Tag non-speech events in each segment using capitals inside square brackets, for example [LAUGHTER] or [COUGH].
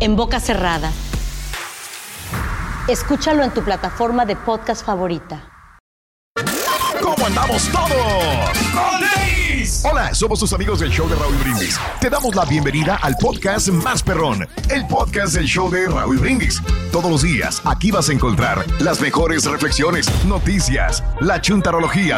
En boca cerrada. Escúchalo en tu plataforma de podcast favorita. ¿Cómo andamos todos? Hola, somos tus amigos del show de Raúl Brindis. Te damos la bienvenida al podcast Más Perrón, el podcast del show de Raúl Brindis. Todos los días aquí vas a encontrar las mejores reflexiones, noticias, la chuntarología,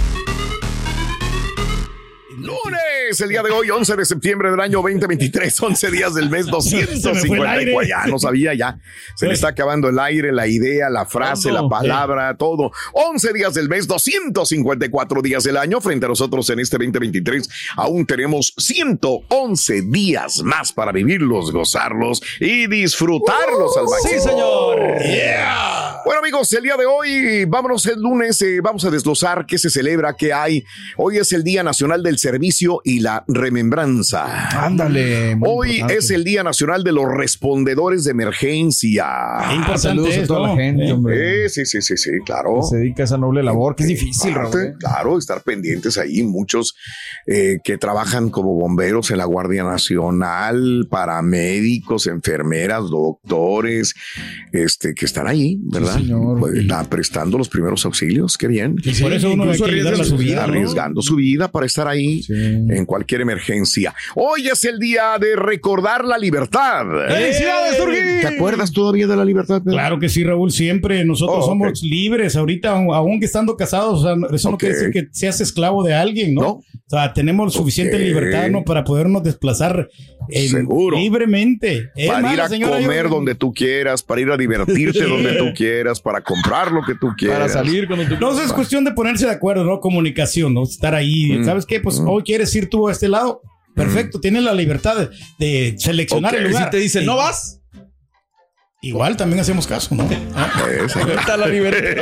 Lunes, el día de hoy, 11 de septiembre del año 2023, 11 días del mes [LAUGHS] 254. Ya no sabía, ya. Se le está acabando el aire, la idea, la frase, la palabra, todo. 11 días del mes, 254 días del año. Frente a nosotros en este 2023, aún tenemos 111 días más para vivirlos, gozarlos y disfrutarlos al máximo. Sí, señor. Bueno, amigos, el día de hoy, vámonos el lunes, eh, vamos a desglosar qué se celebra, qué hay. Hoy es el Día Nacional del Servicio y la Remembranza. Ándale. Hoy importante. es el Día Nacional de los Respondedores de Emergencia. Ah, saludos a toda la gente, hombre. Eh, sí, sí, sí, sí, claro. Que se dedica a esa noble labor, que es difícil, Parte, Raúl. ¿eh? Claro, estar pendientes ahí, muchos eh, que trabajan como bomberos en la Guardia Nacional, paramédicos, enfermeras, doctores, este, que están ahí, ¿verdad? Señor. Pues, la- prestando los primeros auxilios, qué bien. Y por eso uno incluso hay que ayudar arriesga a su vida, ¿no? arriesgando su vida para estar ahí Sí. en cualquier emergencia. Hoy es el día de recordar la libertad. ¡Felicidades, Turquí! ¿Te acuerdas todavía de la libertad? Pedro? Claro que sí, Raúl, siempre nosotros Oh, somos libres ahorita, aun- aunque estando casados, o sea, eso no Ok. quiere decir que seas esclavo de alguien, ¿no? No. O sea, tenemos suficiente Ok. libertad, ¿no? Para podernos desplazar eh, Seguro. libremente. Es para más, ir a señora, yo- comer donde tú quieras, para ir a divertirte [LAUGHS] donde tú quieras, para comprar lo que tú quieras. Para salir cuando tú No, eso es cuestión de ponerse de acuerdo, ¿no? Comunicación, ¿no? Estar ahí. Mm. ¿Sabes qué? Pues hoy quieres ir tú a este lado. Perfecto, tienes la libertad de, de seleccionar Ok. el Y lugar. si te dicen, ¿no vas? Igual también hacemos caso, ¿no? Eso. Está la libertad. [LAUGHS]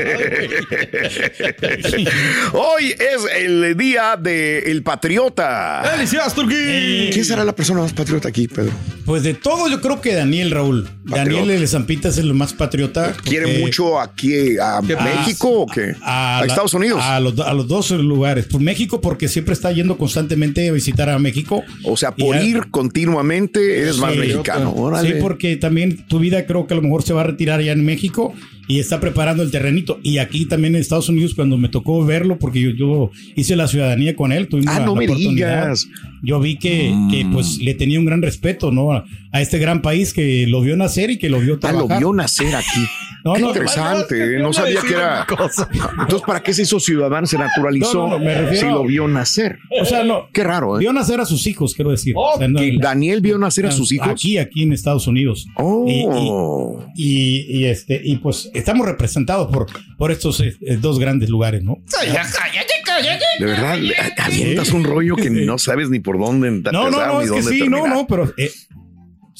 Hoy es el día del patriota. ¡Felicidades, Turquí! ¿Quién será la persona más patriota aquí, Pedro? Pues de todo, yo creo que Daniel Raúl. Daniel de Zampita es el más patriota. ¿Quiere mucho aquí a México o qué? A, Estados Unidos. A los, a los dos lugares. Por México, porque siempre está yendo constantemente a visitar a México. o sea, por a- ir continuamente eres más mexicano. Sí, Órale. porque también tu vida creo que a lo mejor se va a retirar ya en México y está preparando el terrenito. Y aquí también en Estados Unidos, cuando me tocó verlo, porque yo, yo hice la ciudadanía con él, tuvimos Ah, la, no la me oportunidad. digas. Yo vi que, que, Mm. pues le tenía un gran respeto, ¿no? A, a este gran país que lo vio nacer y que lo vio Ah, trabajar. lo vio nacer aquí. [LAUGHS] No, Qué no, interesante, ¿eh? no sabía que era. Entonces, ¿para qué se hizo ciudadano? Se naturalizó No, no, no, me refiero- si lo vio nacer. O sea, no. Qué raro, ¿eh? Vio nacer a sus hijos, quiero decir. O sea, no- Daniel vio nacer a sus hijos. Aquí, aquí en Estados Unidos. Oh. Y, y, este, y pues estamos representados por, por estos eh, eh, dos grandes lugares, ¿no? De verdad, avientas un rollo que no sabes ni por dónde empezar No, no, no, ni es que dónde sí, no, no, pero eh,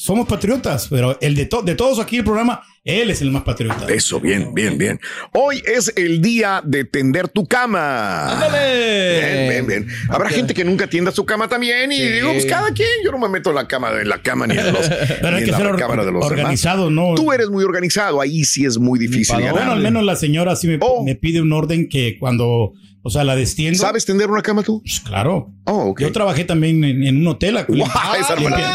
somos patriotas, pero el de, to- de todos aquí el programa, él es el más patriota. Eso, bien, bien, bien. Hoy es el día de tender tu cama. ¡Ándale! Bien, bien, bien. Habrá gente que nunca tienda su cama también y Sí. digo, pues cada quien, yo no me meto en la cama de la cama ni [LAUGHS] en, los, Pero ni hay en que la ser cámara de los organizado, demás. ¿no? Tú eres muy organizado, ahí sí es muy difícil ganar. Bueno, al menos la señora sí me, Oh. me pide un orden que cuando, o sea, la destiendo. ¿Sabes tender una cama tú? Pues claro. Oh. Yo trabajé también en, en un hotel. hermana.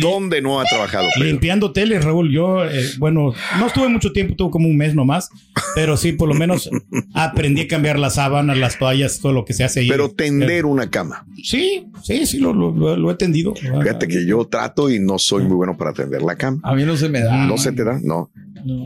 ¿Dónde no ha trabajado? Pedro? limpiando hoteles, Raúl. Yo, eh, bueno, no estuve mucho tiempo, tuve como un mes nomás, pero sí, por lo menos aprendí a cambiar las sábanas, las toallas, todo lo que se hace ahí. Pero tender una cama. Sí, sí, sí, lo, lo- lo- lo he tendido. Fíjate que yo trato y no soy muy bueno para tender la cama. A mí no se me da. No se te da, no.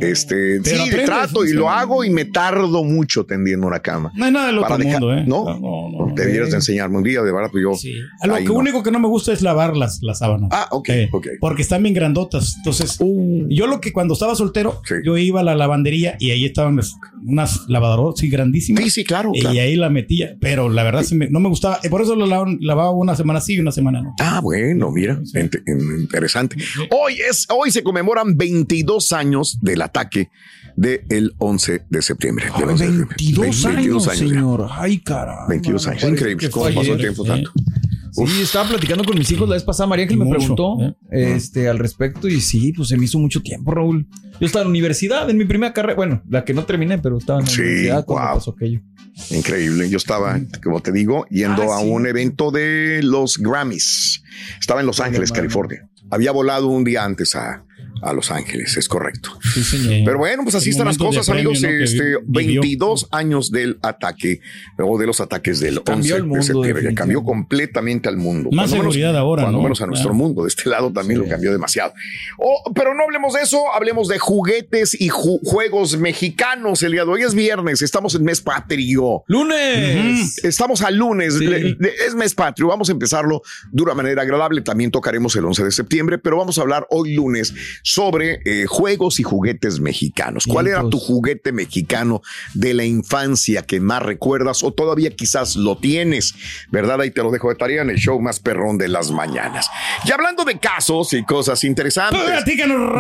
Este, Pero sí, trato y lo hago y me tardo mucho tendiendo una cama. No hay nada del otro Para dejar- mundo, ¿eh? ¿no? no, no. Debieras de enseñarme un día, de verdad, pues yo. Sí. Lo que no. único que no me gusta es lavar las, las sábanas. Ah, ok, Sí, ok. Porque están bien grandotas. Entonces, Uh. yo lo que cuando estaba soltero, Sí. yo iba a la lavandería y ahí estaban las- unas lavadoras sí, grandísimas. Sí, sí, claro. Y claro. ahí la metía, pero la verdad me- no me gustaba. Por eso lo lavaba, lavaba una semana sí y una semana no. Ah, bueno, mira, int- interesante. Hoy es, hoy se conmemoran 22 años del ataque del 11 de septiembre. del 11 de septiembre. 22 Ve- años, ya. señor. Ay, cara. 22 años. Increíble. ¿Cómo pasó el tiempo tanto? Sí, estaba platicando con mis hijos la vez pasada. María Ángel me preguntó ¿eh? este, al respecto y sí, pues se me hizo mucho tiempo, Raúl. Yo estaba en la universidad, en mi primera carrera. Bueno, la que no terminé, pero estaba en la Sí, universidad cuando pasó aquello. Increíble. Yo estaba, como te digo, yendo Ah, a sí. un evento de los Grammys. Estaba en Los Ángeles, California. Había volado un día antes a, a Los Ángeles, es correcto. Sí, señor. Pero bueno, pues así El están las cosas, premio, amigos. este, vi- vivió. 22 años del ataque o de los ataques del 11 Cambió el de mundo, septiembre. que cambió completamente al mundo. Más Cuando menos- seguridad ahora, Cuando ¿no? menos a nuestro Claro. mundo. De este lado también lo cambió demasiado. Oh, pero no hablemos de eso, hablemos de juguetes y ju- juegos mexicanos. El día de hoy es viernes, estamos en mes patrio. ¡Lunes! Estamos al lunes, Sí. le- le- es mes patrio, vamos a empezarlo de una manera agradable, también tocaremos el 11 de septiembre, pero vamos a hablar hoy lunes sobre eh, juegos y juguetes mexicanos. ¿Cuál era tu juguete mexicano de la infancia que más recuerdas o todavía quizás lo tienes? ¿Verdad? Ahí te lo dejo de tarea en el show más perrón de las mañanas. Y hablando de casos y cosas interesantes.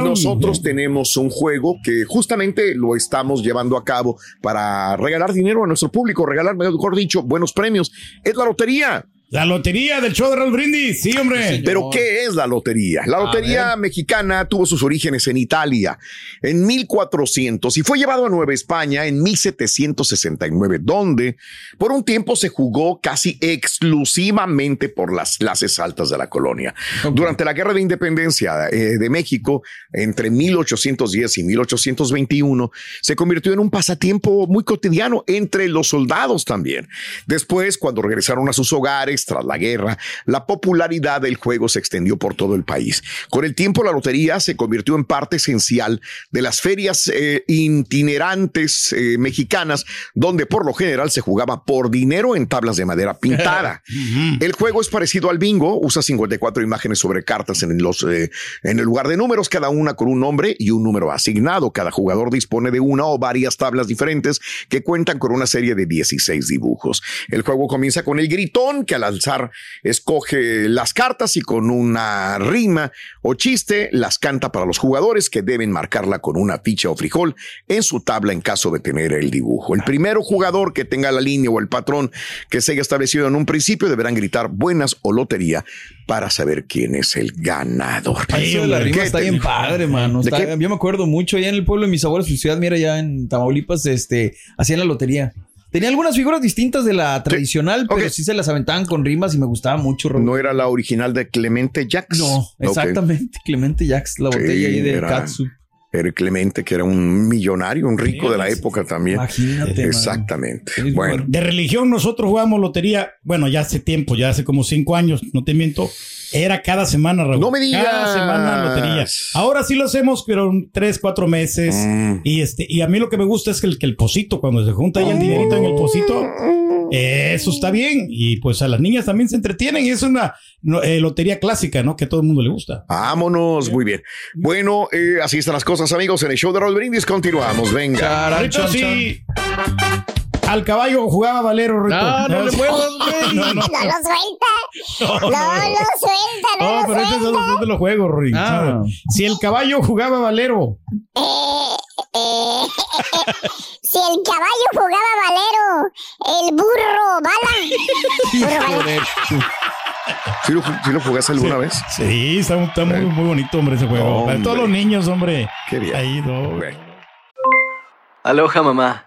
Nosotros tenemos un juego que justamente lo estamos llevando a cabo para regalar dinero a nuestro público, regalar, mejor dicho, buenos premios. Es la lotería. La lotería del show de Raúl Brindis. Sí, hombre. Pero ¿qué es la lotería? La lotería mexicana tuvo sus orígenes en Italia en 1400 y fue llevado a Nueva España en 1769, donde por un tiempo se jugó casi exclusivamente por las clases altas de la colonia. Durante la Guerra de Independencia eh, de México, entre 1810 y 1821, se convirtió en un pasatiempo muy cotidiano entre los soldados también. Después, cuando regresaron a sus hogares tras la guerra, la popularidad del juego se extendió por todo el país. Con el tiempo, la lotería se convirtió en parte esencial de las ferias eh, itinerantes eh, mexicanas, donde por lo general se jugaba por dinero en tablas de madera pintada. [LAUGHS] El juego es parecido al bingo, usa 54 imágenes sobre cartas en, los, eh, en el lugar de números, cada una con un nombre y un número asignado. Cada jugador dispone de una o varias tablas diferentes que cuentan con una serie de 16 dibujos. El juego comienza con el gritón, que al alzar escoge las cartas y con una rima o chiste las canta para los jugadores que deben marcarla con una ficha o frijol en su tabla en caso de tener el dibujo. El primero jugador que tenga la línea o el patrón que se haya establecido en un principio deberán gritar buenas o lotería para saber quién es el ganador. Eso de la ¿Qué rima está bien padre, mano. Yo me acuerdo mucho allá en el pueblo de mis abuelos, en Ciudad Mira, allá en Tamaulipas, este, hacían la lotería. Tenía algunas figuras distintas de la tradicional, pero sí se las aventaban con rimas y me gustaba mucho. No era la original de Clemente Jacks. No, exactamente. Clemente Jacks, la Sí, botella ahí de era- Katsu. Era Clemente, que era un millonario, un rico de la época también. Imagínate. Exactamente. Sí, Bueno, De religión nosotros jugamos lotería, bueno, ya hace tiempo, ya hace como cinco años, no te miento, era cada semana, Raúl. No me digas. Cada semana lotería. Ahora sí lo hacemos, pero tres, cuatro meses. Mm. Y este, y a mí lo que me gusta es que el, que el pocito, cuando se junta ahí el dinerito en el pocito, eso está bien. Y pues a las niñas también se entretienen y es una eh, lotería clásica, ¿no? Que a todo el mundo le gusta. vámonos. Muy bien. Bueno, eh, así están las cosas, amigos. En el show de Raúl Brindis continuamos. Venga. Charan, chan, sí. Al caballo jugaba Valero, Rito. Ah, no le muevas, [LAUGHS] güey. No, no, No lo suelta. No, lo suelta, no, No, lo pero este es de suelta. los, son de los juegos, Rito. Ah. Si el caballo jugaba Valero, Eh, eh, [LAUGHS] si el caballo jugaba valero, el burro bala. [LAUGHS] Burro bala. ¿Sí lo, sí lo jugaste alguna vez? sí, está, está muy, muy bonito, hombre, ese juego. Para todos los niños, hombre. Qué bien. Ahí, no. Güey. Aloha mamá,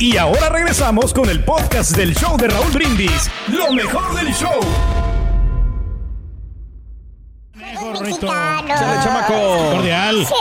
Y ahora regresamos con el podcast del show de Raúl Brindis. Lo mejor del show. Chale, chamaco. Cordial. Sí.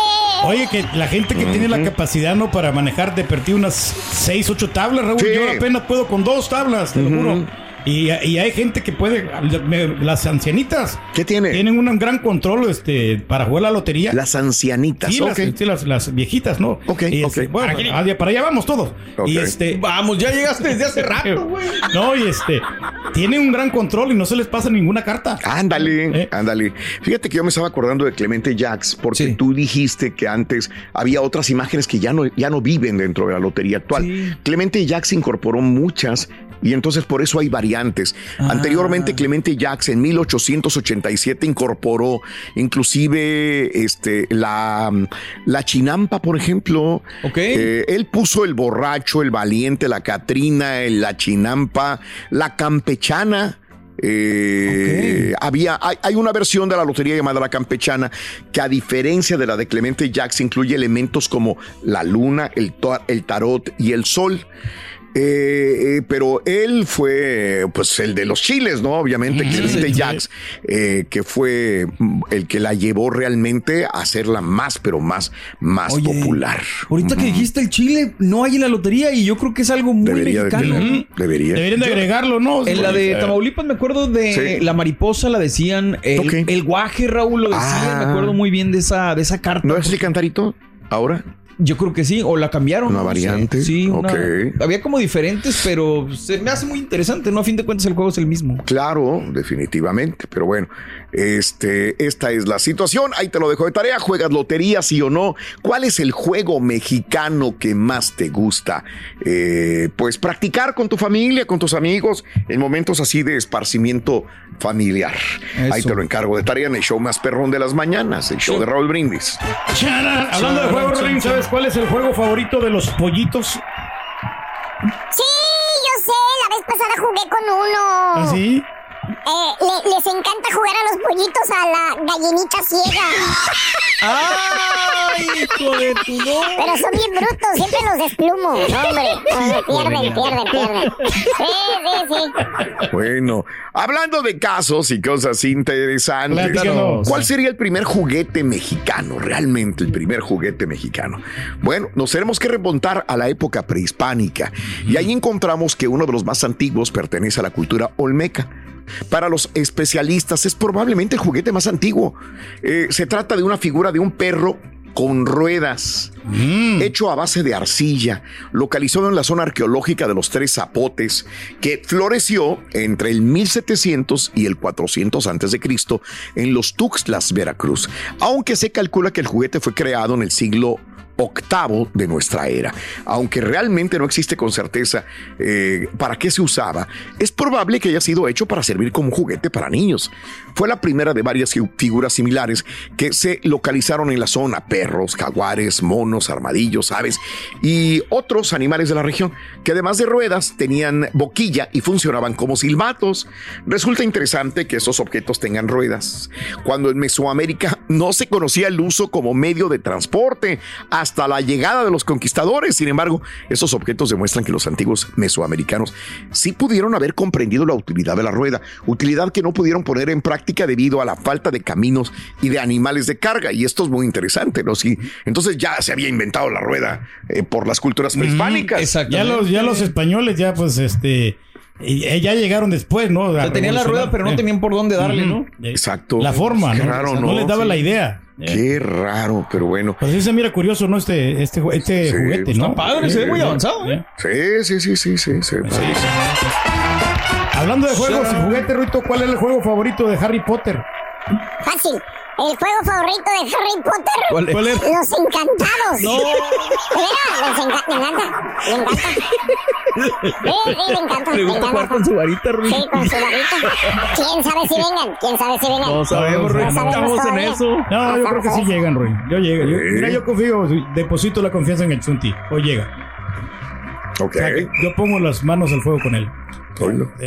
Oye, que la gente que tiene la capacidad, ¿no? Para manejar de perder unas 6, 8 tablas, Raúl. Sí. Yo apenas puedo con dos tablas, te lo juro. Y, y hay gente que puede, me- las ancianitas ¿Qué tiene? tienen un gran control este, para jugar la lotería. Las ancianitas. Sí, las, sí, las, las viejitas, ¿no? Ok, Y, este, ok. Bueno, allá- para allá vamos todos. Y este, Vamos, ya llegaste desde hace rato, [LAUGHS] güey. no, y este, tienen un gran control y no se les pasa ninguna carta. Ándale, ¿Eh? ándale. Fíjate que yo me estaba acordando de Clemente Jax porque Sí. tú dijiste que antes había otras imágenes que ya no, ya no viven dentro de la lotería actual. Sí. Clemente Jax incorporó muchas y entonces por eso hay variantes. Ah. Anteriormente Clemente Jax en 1887 incorporó inclusive este, la, la chinampa, por ejemplo. Ok. Eh, él puso el borracho, el valiente, la Catrina, el- la chinampa, la campechana. Eh, Había, hay, hay una versión de la lotería llamada la campechana que a diferencia de la de Clemente Jax incluye elementos como la luna, el tarot y el sol. Eh, eh, pero él fue pues el de los chiles, ¿no? Obviamente, Clemente sí, sí. Jax, eh, que fue el que la llevó realmente a hacerla más, pero más, más Oye, popular. Ahorita que dijiste el chile, no hay en la lotería y yo creo que es algo muy Debería de mexicano. debería. Deberían de agregarlo, ¿no? En la de Tamaulipas me acuerdo de Sí. la mariposa, la decían, el, guaje, Raúl, lo decían, Ah. me acuerdo muy bien de esa, de esa carta. ¿No es el cantarito ahora? Yo creo que sí, o la cambiaron. Una no sé. variante, Sí, una- había como diferentes, pero se me hace muy interesante, ¿no? A fin de cuentas el juego es el mismo. Claro, definitivamente. Pero bueno, este, esta es la situación. Ahí te lo dejo de tarea. ¿Juegas lotería, sí o no? ¿Cuál es el juego mexicano que más te gusta? Eh, pues practicar con tu familia, con tus amigos, en momentos así de esparcimiento familiar. Eso. Ahí te lo encargo de tarea en el show más perrón de las mañanas, el show de Raúl Brindis. Chara, hablando de juegos, ¿sabes cuál es el juego favorito de los pollitos? Sí, yo sé, la vez pasada jugué con uno. ¿Ah, sí? Eh, le- les encanta jugar a los pollitos a la gallinita ciega. [LAUGHS] ¡Ay, hijo de tu no! Pero son bien brutos, siempre los desplumo. No, hombre, no, pierden, pierden, pierden. Sí, sí, sí. Bueno, hablando de casos y cosas interesantes. ¿cuál sería el primer juguete mexicano? Realmente el primer juguete mexicano. Bueno, nos tenemos que remontar a la época prehispánica y ahí encontramos que uno de los más antiguos pertenece a la cultura olmeca. Para los especialistas es probablemente el juguete más antiguo. Eh, se trata de una figura de un perro con ruedas, hecho a base de arcilla, localizado en la zona arqueológica de los Tres Zapotes, que floreció entre el 1700 y el 400 antes de Cristo en los Tuxtlas, Veracruz. Aunque se calcula que el juguete fue creado en el siglo octavo de nuestra era. Aunque realmente no existe con certeza eh, para qué se usaba, es probable que haya sido hecho para servir como juguete para niños. Fue la primera de varias figuras similares que se localizaron en la zona, perros, jaguares, monos, armadillos, aves y otros animales de la región, que además de ruedas tenían boquilla y funcionaban como silbatos. Resulta interesante que estos objetos tengan ruedas, cuando en Mesoamérica no se conocía el uso como medio de transporte hasta la llegada de los conquistadores. Sin embargo, esos objetos demuestran que los antiguos mesoamericanos sí pudieron haber comprendido la utilidad de la rueda, utilidad que no pudieron poner en práctica debido a la falta de caminos y de animales de carga. Y esto es muy interesante, ¿no? Sí, entonces ya se había inventado la rueda eh, por las culturas prehispánicas. Ya los, ya los españoles ya pues este... Y ya llegaron después, ¿no? O sea, tenían la rueda, pero no tenían por dónde darle, ¿no? Exacto. La forma, ¿no? Raro, O sea, no les daba la idea. Qué raro, pero bueno. Pues sí se mira curioso, ¿no? Este, este, este Sí, juguete, está ¿no? padre, se ve muy avanzado, ¿eh? Sí, sí, sí, sí, sí. sí. Hablando de juegos y juguetes, Ruito, ¿cuál es el juego favorito de Harry Potter? Fácil. El juego favorito de Harry Potter. ¿Cuál es? ¿Cuál es? Los encantados. No. Mira, les enca- me encanta. Me encanta. Sí, sí, me encanta. Le me gusta encanta. jugar con su varita, Ruin. Sí, con su varita. ¿Quién sabe si vengan? ¿Quién sabe si vengan? No sabemos, Ruin. No sabemos Estamos en eso. No, yo creo que sí llegan, Ruin. Yo llego. Yo, mira, yo confío, deposito la confianza en el Chunti. Hoy llega. Ok. O sea, que yo pongo las manos al fuego con él.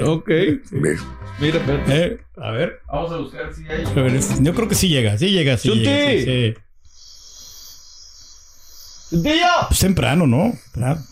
Ok. ¿Ves? Mira, espérate. Eh, a ver. Vamos a buscar si hay. A ver, es- yo creo que sí llega, sí llega, sí llega. sí, sí. Pues temprano, ¿no?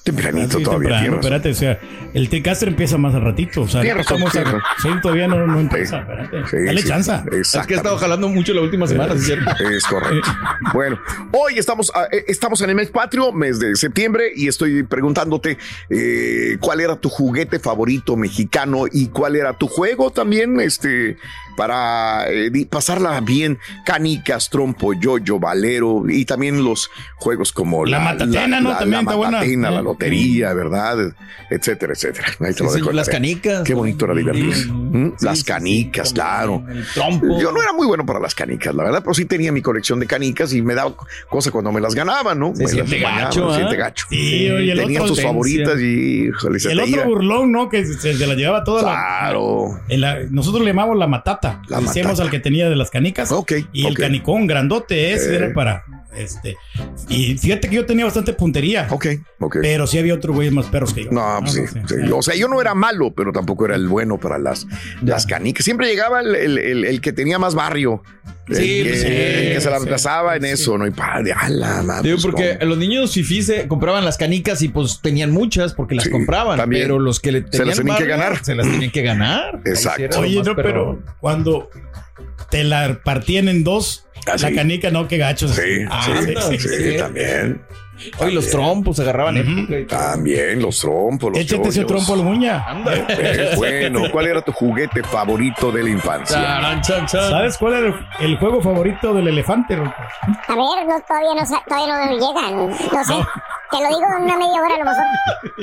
Tempranito Sí, todavía, temprano, espérate, o sea, el T-Caster empieza más al ratito, o sea, estamos a- sí, todavía no, no empieza, Sí. espérate. Sí, Dale sí. chanza. Es que he estado jalando mucho la última semana, ¿sí es cierto? Es correcto. Bueno, hoy estamos, ah, eh, estamos en el mes patrio, mes de septiembre, y estoy preguntándote eh, cuál era tu juguete favorito mexicano y cuál era tu juego también, este, para eh, pasarla bien. Canicas, trompo, yoyo, valero y también los juegos como La matatena, ¿no? También la está buena. matatena, la lotería, ¿verdad? Etcétera, etcétera. Ahí te Sí, lo sí, dejo de las canicas. Qué bonito era divertirse. Mm, ¿Mm? sí, las sí, canicas, sí, claro. El trompo. Yo no era muy bueno para las canicas, la verdad, pero sí tenía mi colección de canicas y me daba cosa cuando me las ganaba, ¿no? Se me siente las gacho, ¿ah? siente gacho. Sí, oye, el Tenía sus favoritas y, híjole, se el te otro iba. burlón, ¿no? Que se, se la llevaba toda la, Claro. la- Nosotros le llamamos la matata. La Le decíamos matata. al que tenía de las canicas. Ok, Y el canicón grandote ese Eh. era para. Este. Y fíjate que yo tenía bastante puntería. Ok, ok. Pero sí había otros güeyes más perros que yo. No, pues sí, sí. O sea, yo no era malo, pero tampoco era el bueno para las, las canicas. Siempre llegaba el, el- el- el que tenía más barrio. Sí, que, pues sí, el que se la sí, pasaba en eso, ¿no? Y padre, ala, ma, Digo, pues, porque ¿cómo? los niños fifís se compraban las canicas y pues tenían muchas porque las Sí, compraban. también. Pero los que le tenían las tenían que ganar. Se las tenían que ganar. Exacto. Oye, no, pero cuando te la partían en dos, Ah, la sí. canica, no, qué gachos. Sí, Ah, sí, anda, sí, sí, sí, sí. también. Oye, los trompos agarraban época y todo. También los trompos, los Échate ese trompo a la muña. Eh, bueno, ¿cuál era tu juguete favorito de la infancia? Charan, chan, chan. ¿Sabes cuál era el, el juego favorito del elefante? A ver, no, todavía, no, sa- todavía no llegan. No sé. Te lo digo en una media hora a lo mejor.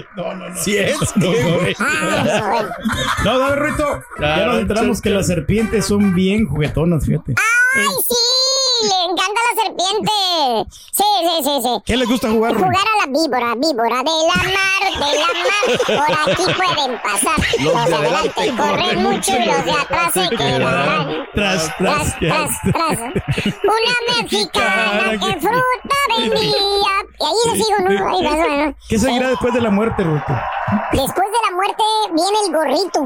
[LAUGHS] No, no, no. Sí es. No, no, güey. Ah. No, dale, Ruito. Ya nos enteramos que las serpientes son bien juguetonas, fíjate. ¡Ay, sí! Le encanta la serpiente. Sí, sí, sí, sí. ¿Qué les gusta jugar? Jugar a la víbora, víbora de la mar, de la mar. Por aquí pueden pasar. Los, de adelante corren mucho y los de atrás se quedarán. Tras, Tras, tras, tras. Una mexicana que fruta vendía. Y ahí le sigo, ¿no? Ahí bueno. ¿Qué seguirá después de la muerte, Ruito? Después de la muerte viene el gorrito.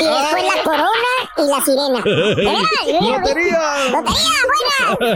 Y después la corona y la sirena. ¡Lotería! ¡Lotería, buena!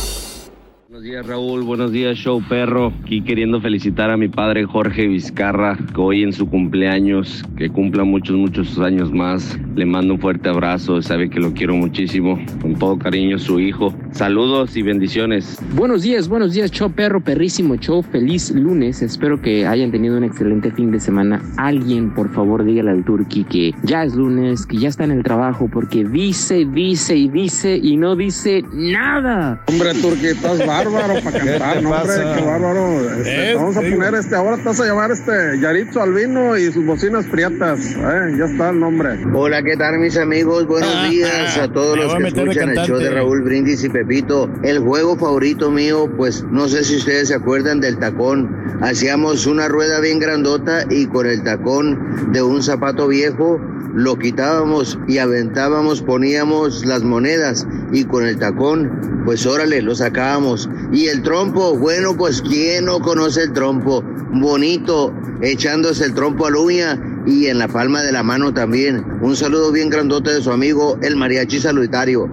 Buenos días Raúl, buenos días Show Perro. Aquí queriendo felicitar a mi padre Jorge Vizcarra, que hoy en su cumpleaños, que cumpla muchos, muchos años más. Le mando un fuerte abrazo, sabe que lo quiero muchísimo. Con todo cariño, su hijo. Saludos y bendiciones. Buenos días, buenos días, show perro, perrísimo show. Feliz lunes. Espero que hayan tenido un excelente fin de semana. Alguien, por favor, dígale al Turqui que ya es lunes, que ya está en el trabajo, porque dice, dice y dice y no dice nada. Hombre, Turqui, estás bárbaro para cantar, ¿no, hombre? Qué bárbaro. Este, vamos a poner este, ahora estás a llamar este Yaritzo Albino y sus bocinas prietas. Eh, ya está el nombre. Hola, ¿qué tal, mis amigos? Buenos días a todos los que escuchan el show de Raúl Brindis y Pepito. El juego favorito mío, pues no sé si ustedes se acuerdan del tacón. Hacíamos una rueda bien grandota y con el tacón de un zapato viejo lo quitábamos y aventábamos, poníamos las monedas y con el tacón, pues órale, lo sacábamos. Y el trompo, bueno, pues ¿quién no conoce el trompo? Bonito, echándose el trompo a la uña y en la palma de la mano también. Un saludo bien grandote de su amigo, el mariachi salutario.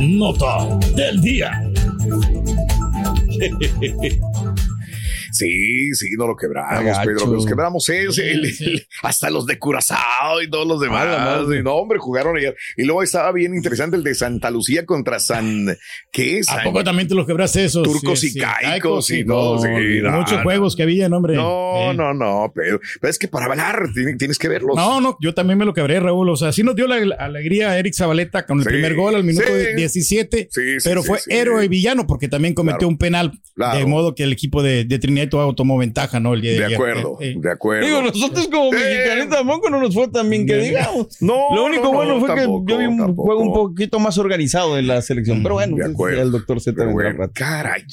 Nota del día. [LAUGHS] Sí, sí, no lo quebramos, Pedro. Los quebramos es el- el- hasta los de Curazao y todos los demás. Ah, no, hombre, jugaron ayer. Y luego estaba bien interesante el de Santa Lucía contra San. ¿Qué es? ¿A poco también te los quebraste esos? Turcos Sí, y sí, caicos y no, todo. sí, no, muchos no. juegos que había, hombre. No, Eh. no, no, pero, pero es que para hablar tiene- tienes que verlos. No, no, yo también me lo quebré, Raúl. O sea, sí nos dio la la alegría a Eric Zabaleta con el Sí, primer gol al minuto sí. 17, Sí, sí, pero sí, fue sí. héroe y villano porque también cometió Claro. un penal, Claro. de modo que el equipo de, de Trinidad Tobago tomó ventaja, ¿no? El día de, De acuerdo, Eh, eh. de acuerdo. Digo, nosotros como mexicanos tampoco no nos fue tan bien que digamos. No, Lo único no, no, bueno fue tampoco, que yo vi un tampoco. juego un poquito más organizado en la selección. Pero bueno, De acuerdo. el doctor Z bueno, caray,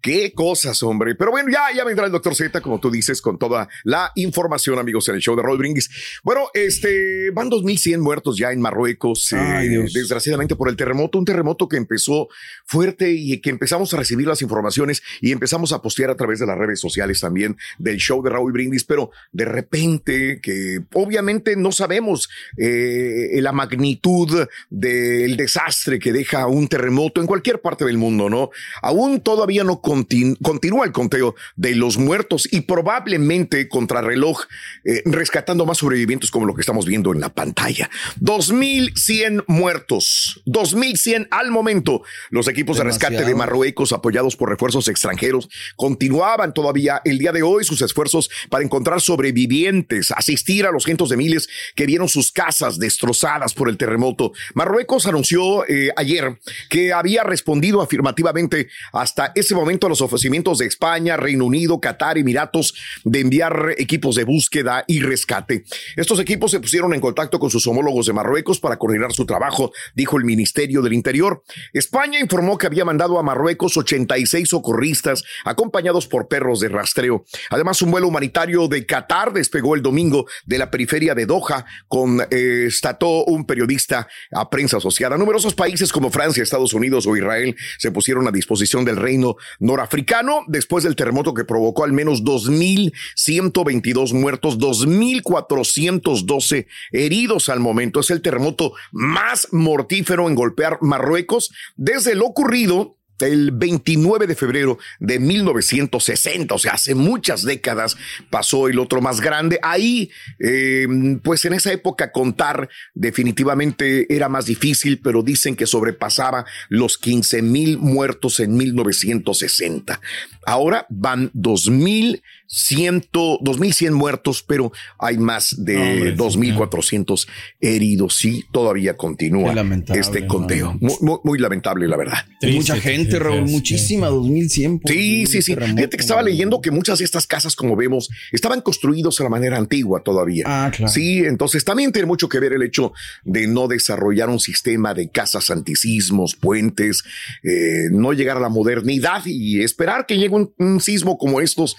qué cosas, hombre. Pero bueno, ya, ya vendrá el doctor Z, como tú dices, con toda la información, amigos, en el show de Roy Brindis. Bueno, este, van 2100 muertos ya en Marruecos, eh, Ay, Dios. desgraciadamente por el terremoto, un terremoto que empezó fuerte y que empezamos a recibir las informaciones y empezamos a postear a través de las redes sociales también del show de Raúl Brindis, pero de repente que obviamente no sabemos eh, la magnitud del desastre que deja un terremoto en cualquier parte del mundo, ¿no? Aún todavía no continu- continúa el conteo de los muertos y probablemente contrarreloj eh, rescatando más sobrevivientes como lo que estamos viendo en la pantalla. 2100 muertos, 2100 al momento. Los equipos de rescate de. Marruecos, apoyados por refuerzos extranjeros, continuaban todavía el día de hoy sus esfuerzos para encontrar sobrevivientes, asistir a los cientos de miles que vieron sus casas destrozadas por el terremoto. Marruecos anunció eh, ayer que había respondido afirmativamente hasta ese momento a los ofrecimientos de España, Reino Unido, Qatar, Emiratos de enviar equipos de búsqueda y rescate. Estos equipos se pusieron en contacto con sus homólogos de Marruecos para coordinar su trabajo, dijo el Ministerio del Interior. España informó que había mandado a Marruecos 86 socorristas acompañados por perros de rastreo. Además, un vuelo humanitario de Qatar despegó el domingo de la periferia de Doha, constató un periodista a prensa asociada. Numerosos países como Francia, Estados Unidos o Israel se pusieron a disposición del reino norafricano después del terremoto que provocó al menos 2.122 muertos, 2.412 heridos al momento. Es el terremoto más mortífero en golpear Marruecos desde lo ocurrido el 29 de febrero de 1960, o sea, hace muchas décadas pasó el otro más grande. Ahí, eh, pues en esa época contar definitivamente era más difícil, pero dicen que sobrepasaba los 15 mil muertos en 1960. Ahora van 2100, 2100 muertos, pero hay más de Hombre, 2400 heridos. Sí, todavía continúa este conteo. Muy, muy- muy lamentable, la verdad. Hay mucha gente, Raúl, muchísima, 2100. por Sí, sí, sí. terremoto. Fíjate que estaba leyendo que muchas de estas casas, como vemos, estaban construidos a la manera antigua todavía. Ah, claro. Sí, entonces también tiene mucho que ver el hecho de no desarrollar un sistema de casas antisismos, puentes, eh, no llegar a la modernidad y esperar que llegue un, un sismo como estos,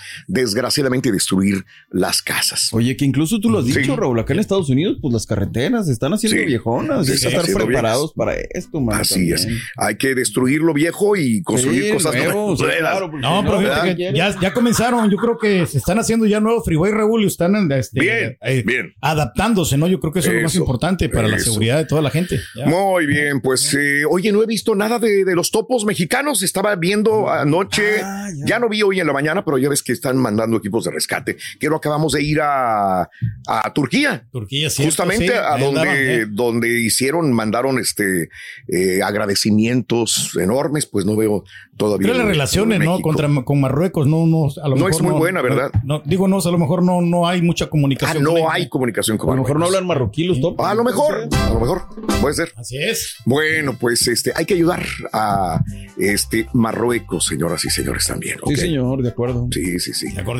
desgraciadamente destruir las casas. Oye, que incluso tú lo has dicho, Sí. Raúl, acá en Estados Unidos, pues las carreteras se están haciendo Sí. viejonas. Hay que están estar preparados para esto, mano. Así es. también. Hay que destruir lo viejo y construir Sí, cosas sí, nuevas. claro, No, pero que ya, ya comenzaron. Yo creo que se están haciendo ya nuevos freeway Raúl y están este, Bien, eh, bien. adaptándose, ¿no? Yo creo que eso, es lo más importante para la seguridad de toda la gente. Ya. Muy bien, pues eh, oye, no he visto nada de, de los topos mexicanos. Estaba viendo anoche, Ah, ya. no vi hoy en la mañana, pero ya ves que están mandando buscando equipos de rescate. Quiero acabamos de ir a, a Turquía. Turquía, sí. Justamente a donde, donde hicieron, mandaron este eh, agradecimientos enormes, pues no veo todavía. Pero las relaciones, ¿no? Contra, con Marruecos, no, no, a lo no mejor es muy buena, ¿verdad? No, digo, no, a lo mejor no, no hay mucha comunicación. Ah, no hay comunicación con A lo mejor no hablan marroquí los top. A lo mejor, a lo mejor, puede ser. Así es. Bueno, pues este, hay que ayudar a este Marruecos, señoras y señores, también. Sí, señor, de acuerdo. Sí, sí, sí.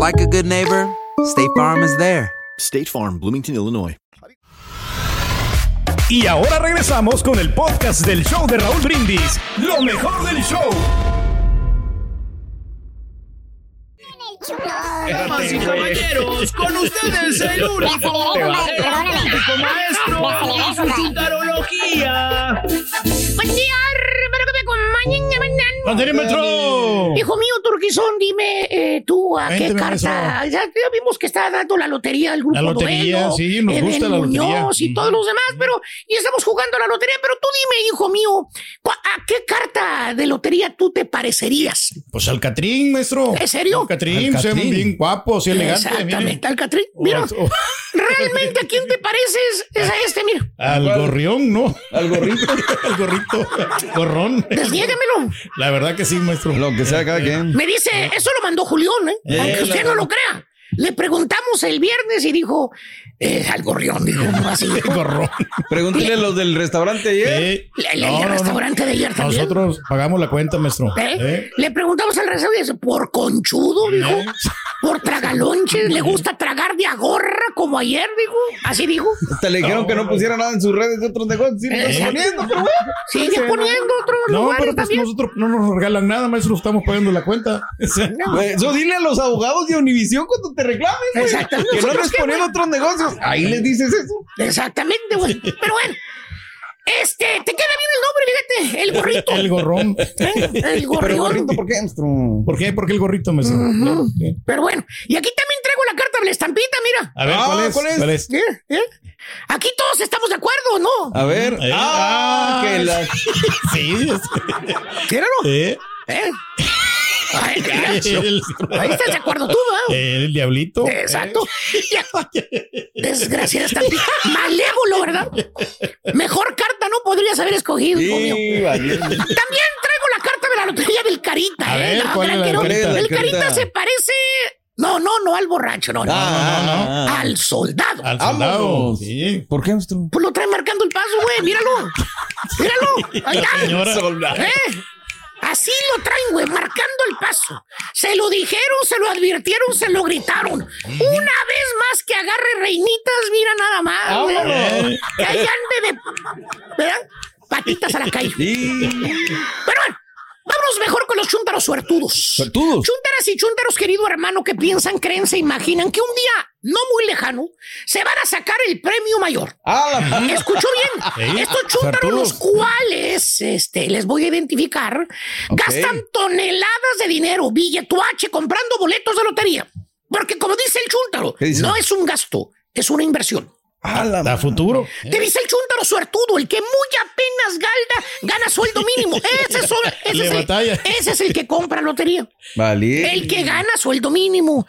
like a good neighbor, State Farm is there. State Farm, Bloomington, Illinois. Y ahora regresamos con el podcast del show de Raúl Brindis. Lo mejor del show. Damas y caballeros, con ustedes el único [LAUGHS] auténtico maestro de su chutarología. Buen día, espero que me acompañen mañana. Hijo mío, Turquizón, dime eh, tú a qué carta. Ya, ya vimos que está dando la lotería el grupo La lotería, Duelo, sí, nos el gusta la lotería. Muñoz y todos los demás, pero y estamos jugando a la lotería. Pero tú dime, hijo mío, ¿cu- ¿a qué carta de lotería tú te parecerías? Pues al Catrín, maestro. ¿En serio? Al Catrín, Catrín. bien guapos y elegantes. Exactamente, al Catrín. Mira, realmente a quién te pareces es a este, mira. Al gorrión, ¿no? Al gorrito. [LAUGHS] al gorrito. Gorrón. Desniégamelo. La verdad que sí, maestro. Lo que sea cada quien. Me dice, eso lo mandó Julián, ¿eh? Eh, Aunque usted la- no lo crea. Le preguntamos el viernes y dijo, eh, al gorrión, dijo, no así. [LAUGHS] Gorrón. Pregúntale a los del restaurante ayer. Eh, El, el restaurante de ayer también. Nosotros pagamos la cuenta, maestro. ¿Eh? ¿Eh? Le preguntamos al restaurante y dice, por conchudo, dijo. ¿Eh? Por tragalonches, le gusta tragar de agorra como ayer, dijo. Así dijo. Hasta le dijeron que no pusiera nada en sus redes de otros negocios. Sí, están Exacto. poniendo, pero bueno. Sigue poniendo otros No, lugares pero pues también. nosotros no nos regalan nada, maestro. Estamos pagando la cuenta. Güey, Eso dile a los abogados de Univisión cuando te reclamen, güey. Exactamente. Que no ¿Nosotros les ponen otros negocios. Ahí les dices eso. Exactamente, güey. Pero bueno. Este, te queda bien el nombre, fíjate. El gorrito. [LAUGHS] El gorrón. El gorrión. Pero gorrito, ¿por qué, maestro? ¿Por qué? ¿Por qué el gorrito, maestro? Sí. Pero bueno, y aquí también traigo la carta de la estampita, mira. A ver, Ah, ¿cuál es? ¿cuál es? ¿Cuál es? ¿Eh? ¿Eh? Aquí todos estamos de acuerdo, ¿no? A ver. Eh, ah, ah, que la. [LAUGHS] Sí. Míralo. ¿Eh? ¿Eh? Ay. [LAUGHS] El, Ahí estás de acuerdo tú, ¿no? el diablito. Exacto. [LAUGHS] Desgraciada estampita. Malévolo, ¿verdad? Mejor carta no podrías haber escogido, mío. También traigo la carta de la lotería del Carita, A ¿eh? ver, No, ¿cuál es la tranquilo. del Carita? El La Carita. Carita se parece. No, no, no al borracho, no, no. Ah, ah, ah. Al soldado. Al soldado. Sí. ¿Por qué, maestro? Pues lo trae marcando el paso, güey. Míralo. Míralo. Ahí está. señora. ¿Eh? Así lo traen, güey, marcando el paso. Se lo dijeron, se lo advirtieron, se lo gritaron. Una vez más que agarre reinitas, mira nada más. güey. Vámonos. Que ahí ande de. ¿Verdad? Patitas a la calle. Pero bueno, vámonos mejor con los chúntaros suertudos. ¿Suertudos? Chúntaras y chúntaros, querido hermano, que piensan, creen, se imaginan que un día no muy lejano se van a sacar el premio mayor. Ah, la- ¿Escuchó bien? Sí, Estos chúntaros, los cuales este, les voy a identificar, gastan toneladas de dinero, billetuache, comprando boletos de lotería. Porque como dice el chúntaro, no es un gasto, es una inversión. Ah, la- A futuro. Te dice el chúntaro suertudo, el que muy apenas galda, gana sueldo mínimo. [LAUGHS] Ese, son- ese Le es el, batalla. ese es el que compra lotería. Vale. El que gana sueldo mínimo.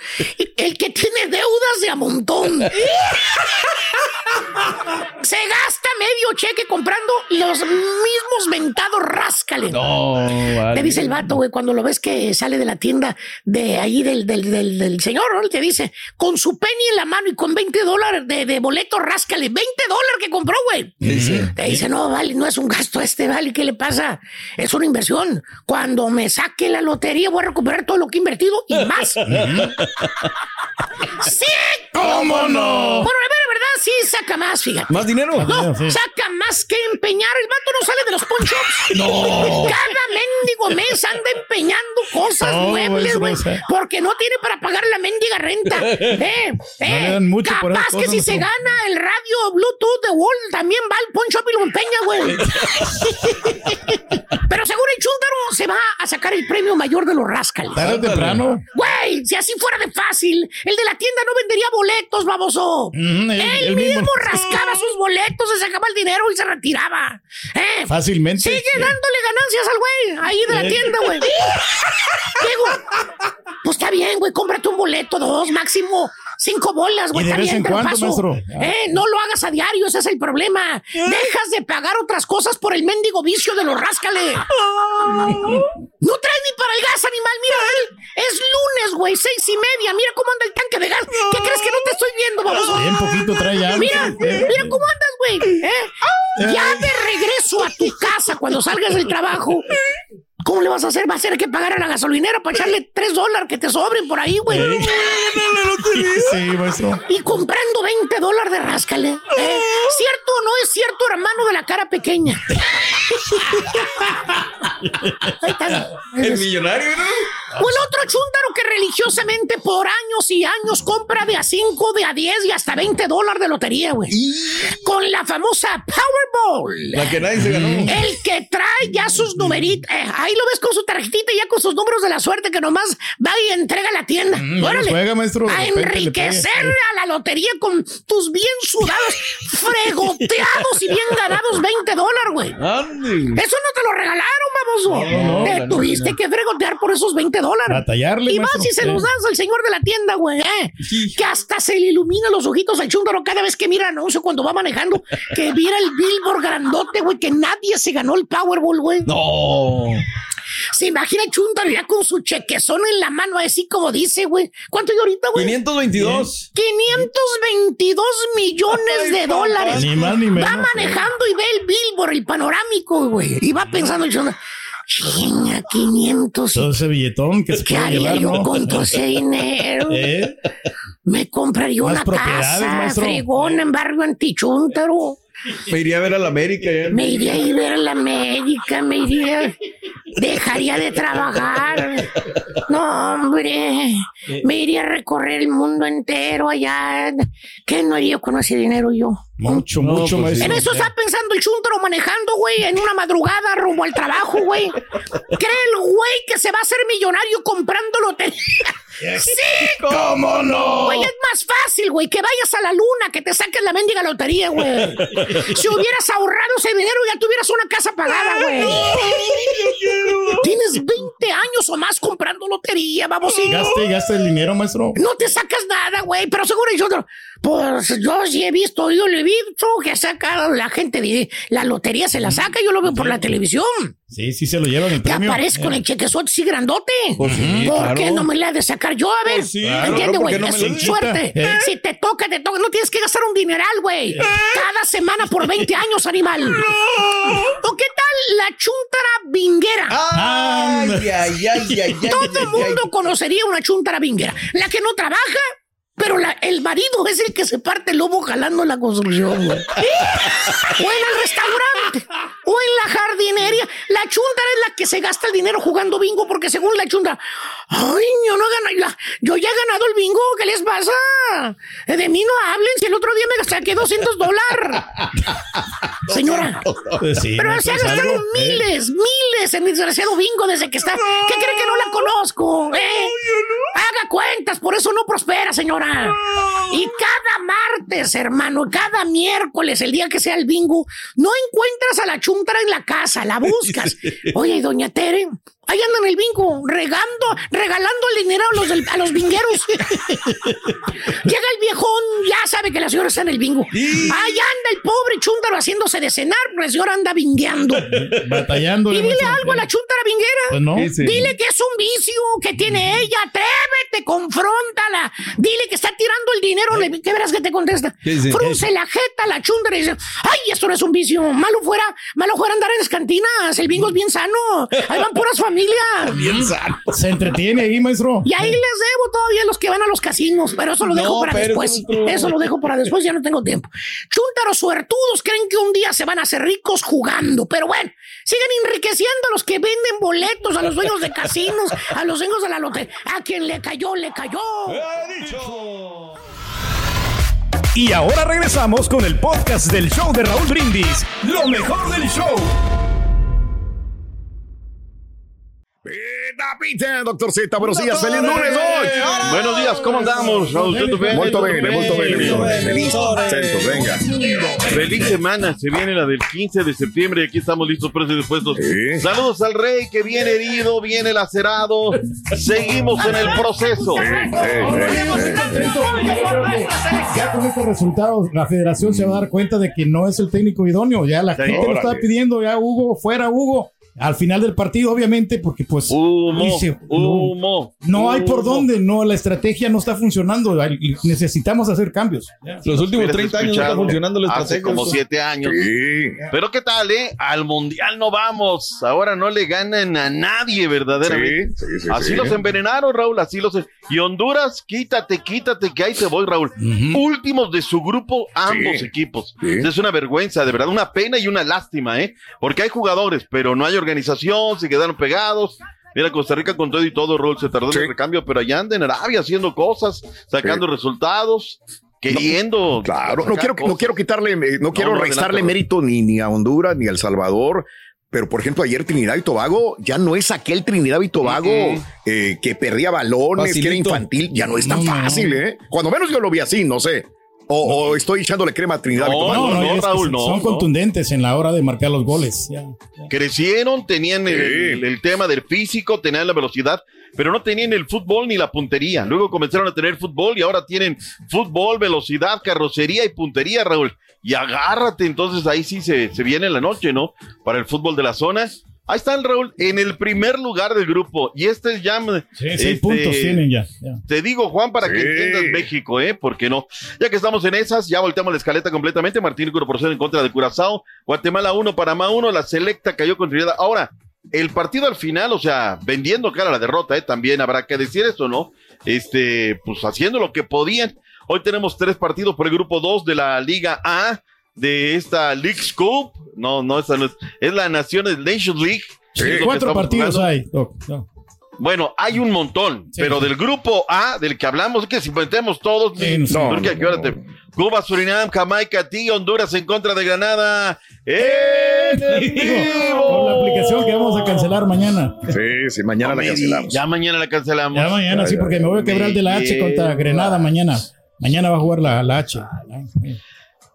El que tiene deudas de a montón. [LAUGHS] Se gasta medio cheque comprando los mismos mentados ráscales. No, vale. Te dice el vato, güey, cuando lo ves que sale de la tienda de ahí del, del, del, del señor, ¿no? Te dice, con su penny en la mano y con 20 dólares de, de boleto, ráscale. 20 dólares que compró, güey. Te dice, no, vale, no es un gasto este, vale, ¿qué le pasa? Es una inversión. Cuando me saque la lotería voy a recuperar todo lo que he invertido y más. [LAUGHS] ¡Sí! ¿Cómo no? Bueno, la verdad, sí saca más, fíjate. ¿Más dinero? No, dinero, sí. saca más que empeñar. El vato no sale de los ponchos. [LAUGHS] No. Cada mendigo mes anda empeñando cosas, No, muebles, güey. no. Porque no tiene para pagar la mendiga renta. [LAUGHS] Eh, No eh. le dan mucho por esas Capaz que si se gana el radio Bluetooth de Wall, también va al poncho y lo empeña, güey. [LAUGHS] Pero seguro el chúndaro se va a sacar el premio mayor de los rascales. Tarde o temprano. Güey, si así fuera de fácil, el de la tienda no vendería boletos, baboso. Él- él, mismo, rascaba sus boletos, se sacaba el dinero y se retiraba. ¿Eh? Fácilmente. Sigue dándole ganancias al güey, ahí de la tienda, güey. [LAUGHS] Digo, pues está bien, güey, cómprate un boleto, dos, máximo cinco bolas, güey. ¿Y de vez en cuando, maestro? Eh, no lo hagas a diario, ese es el problema. Dejas de pagar otras cosas por el mendigo vicio de los ráscales. No traes ni para el gas, animal. Mira, es lunes, güey, seis y media. Mira cómo anda el tanque de gas. ¿Qué crees que no te estoy viendo, baboso? Bien poquito trae ya. Mira, mira cómo andas, güey. ¿eh? Ya de regreso a tu casa cuando salgas del trabajo. ¿Cómo le vas a hacer? Va a ser que pagar a la gasolinera para echarle tres dólares que te sobren por ahí, güey. Eh. Sí, maestro. Y comprando 20 dólares de ráscale. ¿eh? ¿Cierto o no es cierto, hermano de la cara pequeña? [LAUGHS] Ahí está. El millonario, ¿no? O el otro chúntaro que religiosamente por años y años compra de a 5, de a 10 y hasta 20 dólares de lotería, güey. Con la famosa Powerball. La que nadie se ganó. El que trae ya sus numeritos. eh, ahí lo ves con su tarjetita y ya con sus números de la suerte que nomás va y entrega a la tienda. Mm, Órale. juega, maestro, A enriquecer a la lotería con tus bien sudados, [LAUGHS] fregoteados y bien ganados 20 dólares, güey. Eso no te lo regalaron, baboso. No, no, te no, tuviste no. que fregotear por esos 20 dólares. Batallarle, Y más maestro. si se los das al señor de la tienda, güey. ¿eh? Que hasta se le ilumina los ojitos al chúndaro cada vez que mira el anuncio cuando va manejando. Que mira el billboard grandote, güey, que nadie se ganó el Powerball, güey. No. Se imagina el chúndaro ya con su chequezón en la mano, así como dice, güey. ¿Cuánto hay ahorita, güey? 522. 522 millones de dólares. Ni más ni menos. Va manejando y ve el billboard, el panorámico, güey. Y va pensando chinga, 500. Todo ese billetón que se ¿Qué puede haría llevar, yo ¿no? con todo ese dinero? [LAUGHS] ¿Eh? Me compraría Más una casa fregona en barrio Antichúntaro. Me iría a ver a la América. Me iría a ir a ver a la América, me iría. Dejaría de trabajar. No, hombre. Me iría a recorrer el mundo entero allá. ¿Qué no haría con ese dinero yo? Mucho, No, mucho, pues maestro. En eso está pensando el chúntaro manejando, güey, en una madrugada rumbo al trabajo, güey. ¿Cree el güey que se va a hacer millonario comprando lotería? ¡Sí! ¿Cómo no? Güey, es más fácil, güey, que vayas a la luna, que te saques la mendiga lotería, güey. Si hubieras ahorrado ese dinero, ya tuvieras una casa pagada, güey. Tienes 20 años o más comprando lotería, vamos. y- Gaste gaste el dinero, maestro. No te sacas nada, güey, pero seguro yo no. Pues yo sí he visto, yo lo he visto que saca la gente de la lotería se la saca, yo lo veo por la televisión. Sí, sí se lo llevan el Que premio. aparezco con el chequezote así grandote. Pues sí, ¿Por claro. qué no me la he de sacar yo? A ver, Pues sí, claro, ¿entiende, ¿por güey? no me es suerte. ¿Eh? Si te toca, te toca. No tienes que gastar un dineral, güey. Cada semana por 20 años, animal. [LAUGHS] ¿O qué tal la chuntara vinguera? Ay, ay, ay, ay, ay, Todo ay, el ay. mundo conocería una chuntara vinguera. La que no trabaja, pero la- el marido es el que se parte el lomo jalando la construcción, güey. [LAUGHS] O en el restaurante, o en la jardinería. La chuntara es la que se gasta el dinero jugando bingo, porque según la chuntara, ay, yo no he ganado, yo ya he ganado el bingo, ¿qué les pasa? Eh, De mí no hablen, si el otro día me saqué 200 dólares. Señora. Pues sí, Pero se ha gastado algo, ¿eh? miles, miles en el desgraciado bingo desde que está. ¿Qué cree que no la conozco? ¿Eh? Haga cuentas, por eso no prospera, señora. Y cada martes, hermano, cada miércoles, el día que sea el bingo, no encuentras a la chuntara en la casa, la buscas. [LAUGHS] Oye, y doña Tere, ahí anda en el bingo, regando, regalando el dinero a los, del- a los bingueros. [LAUGHS] Llega el viejón ya sabe que la señora está en el bingo. Ahí anda el pobre chúntaro haciéndose de cenar, porque la señora anda bingueando. Batallando. Y dile algo a la chúntara vinguera. Pues no. Dile que es un vicio que tiene ella. Atrévete, confróntala. Dile que está tirando el dinero. Le- ¿Qué verás que te contesta? Frunce la jeta la chúntara y dice: Ay, esto no es un vicio. Malo fuera, malo fuera andar en las cantinas. El bingo es bien sano. Ahí van puras familias. Bien sano. Se entretiene ahí, maestro. Y ahí les debo todavía los que van a los casinos, pero eso lo dejo No, para después. Eso lo dejo para después, ya no tengo tiempo. Chúntaros suertudos creen que un día se van a hacer ricos jugando, pero bueno, siguen enriqueciendo a los que venden boletos, a los dueños de casinos, a los dueños de la lotería. A quien le cayó, le cayó. Y ahora regresamos con el podcast del show de Raúl Brindis. Lo mejor del show. Pita, doctor Z, buenos días, feliz lunes hoy. Buenos días, ¿cómo andamos. Molto ¿Todo bene, bien? molto bene. Feliz, contento, venga. Feliz semana, se viene la del 15 de septiembre y aquí estamos listos, presos y dispuestos. Saludos al rey que viene herido, viene lacerado. Seguimos en el proceso. Ya con estos resultados, la federación se va a dar cuenta de que no es el técnico idóneo. Ya la gente lo está pidiendo, ya Hugo, fuera Hugo. Al final del partido, obviamente, porque pues Humo, dice, humo, no, no hay por dónde, no, la estrategia no está funcionando. Necesitamos hacer cambios. Los últimos Hubieras 30 años no está funcionando la Hace estrategia. como eso. siete años. Pero qué tal, ¿eh? Al mundial no vamos. Ahora no le ganan a nadie, verdaderamente. Sí, sí, sí, así sí. los envenenaron, Raúl. Así los. Y Honduras, quítate, quítate, que ahí te voy, Raúl. Últimos de su grupo, ambos Sí. equipos. Es una vergüenza, de verdad, una pena y una lástima, ¿eh? Porque hay jugadores, pero no hay organización, se quedaron pegados. Mira, Costa Rica con todo y todo, Raúl, se tardó en el recambio, pero allá anda en Arabia haciendo cosas, sacando resultados, queriendo. Claro, no quiero, no quiero quitarle, eh, no quiero no, restarle adelante, mérito ni, ni a Honduras ni a El Salvador. Pero, por ejemplo, ayer Trinidad y Tobago ya no es aquel Trinidad y Tobago eh, que perdía balones, que era infantil. Ya no es tan fácil, ¿eh? Cuando menos yo lo vi así, no sé. O, o estoy echándole crema a Trinidad No. No, no, no, Raúl, son- no, son no. contundentes en la hora de marcar los goles. Ya. Crecieron, tenían el, el- el tema del físico, tenían la velocidad, pero no tenían el fútbol ni la puntería. Luego comenzaron a tener fútbol y ahora tienen fútbol, velocidad, carrocería y puntería, Raúl. Y agárrate, entonces ahí sí se, se viene la noche, ¿no? Para el fútbol de la zona. Ahí están, Raúl, en el primer lugar del grupo. Y este es ya... Sí, seis este, puntos tienen ya. ya. Te digo, Juan, para que Sí. entiendas México, ¿eh? Porque no. Ya que estamos en esas, ya volteamos la escaleta completamente. Martín Corporación en contra de Curazao. Guatemala 1, Panamá 1. La selecta cayó con Trinidad. Ahora, el partido al final, o sea, vendiendo cara a la derrota, ¿eh? También habrá que decir eso, ¿no? Este, pues haciendo lo que podían. Hoy tenemos tres partidos por el grupo 2 de la Liga A de esta League Cup. No, no, esa no es. Es la Naciones Nations League. Que Cuatro partidos jugando. hay. Doc, no. Bueno, hay un montón, Sí, pero sí. del grupo A, del que hablamos, es que si metemos todos, Sí, no, Turquía, no, ¿qué hora te- Cuba, Surinam, Jamaica, Ti, Honduras en contra de Granada. ¡En el Digo, Con la vivo! aplicación que vamos a cancelar mañana. Sí, sí, mañana la cancelamos. Ya mañana la cancelamos. Ya mañana, sí, porque me voy a quebrar de la H contra Grenada mañana. Mañana va a jugar la, la H.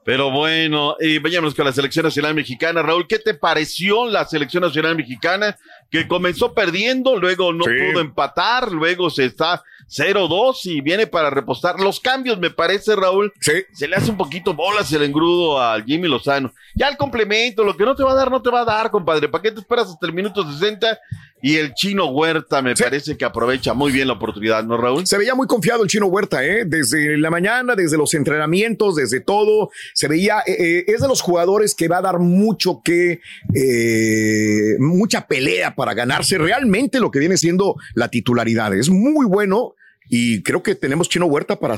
Pero bueno, y vayamos con la selección nacional mexicana. Raúl, ¿qué te pareció la selección nacional mexicana? Que comenzó perdiendo, luego no Sí. pudo empatar, luego se está 0-2 y viene para repostar. Los cambios, me parece, Raúl, Sí. se le hace un poquito bolas el engrudo a Jimmy Lozano. Ya el complemento, lo que no te va a dar, no te va a dar, compadre. ¿Para qué te esperas hasta el minuto 60? Y el chino Huerta me parece que aprovecha muy bien la oportunidad, ¿no, Raúl? Se veía muy confiado el chino Huerta, ¿eh? Desde la mañana, desde los entrenamientos, desde todo. Se veía, eh, eh, es de los jugadores que va a dar mucho que, eh, mucha pelea para ganarse realmente lo que viene siendo la titularidad. Es muy bueno. Y creo que tenemos Chino Huerta para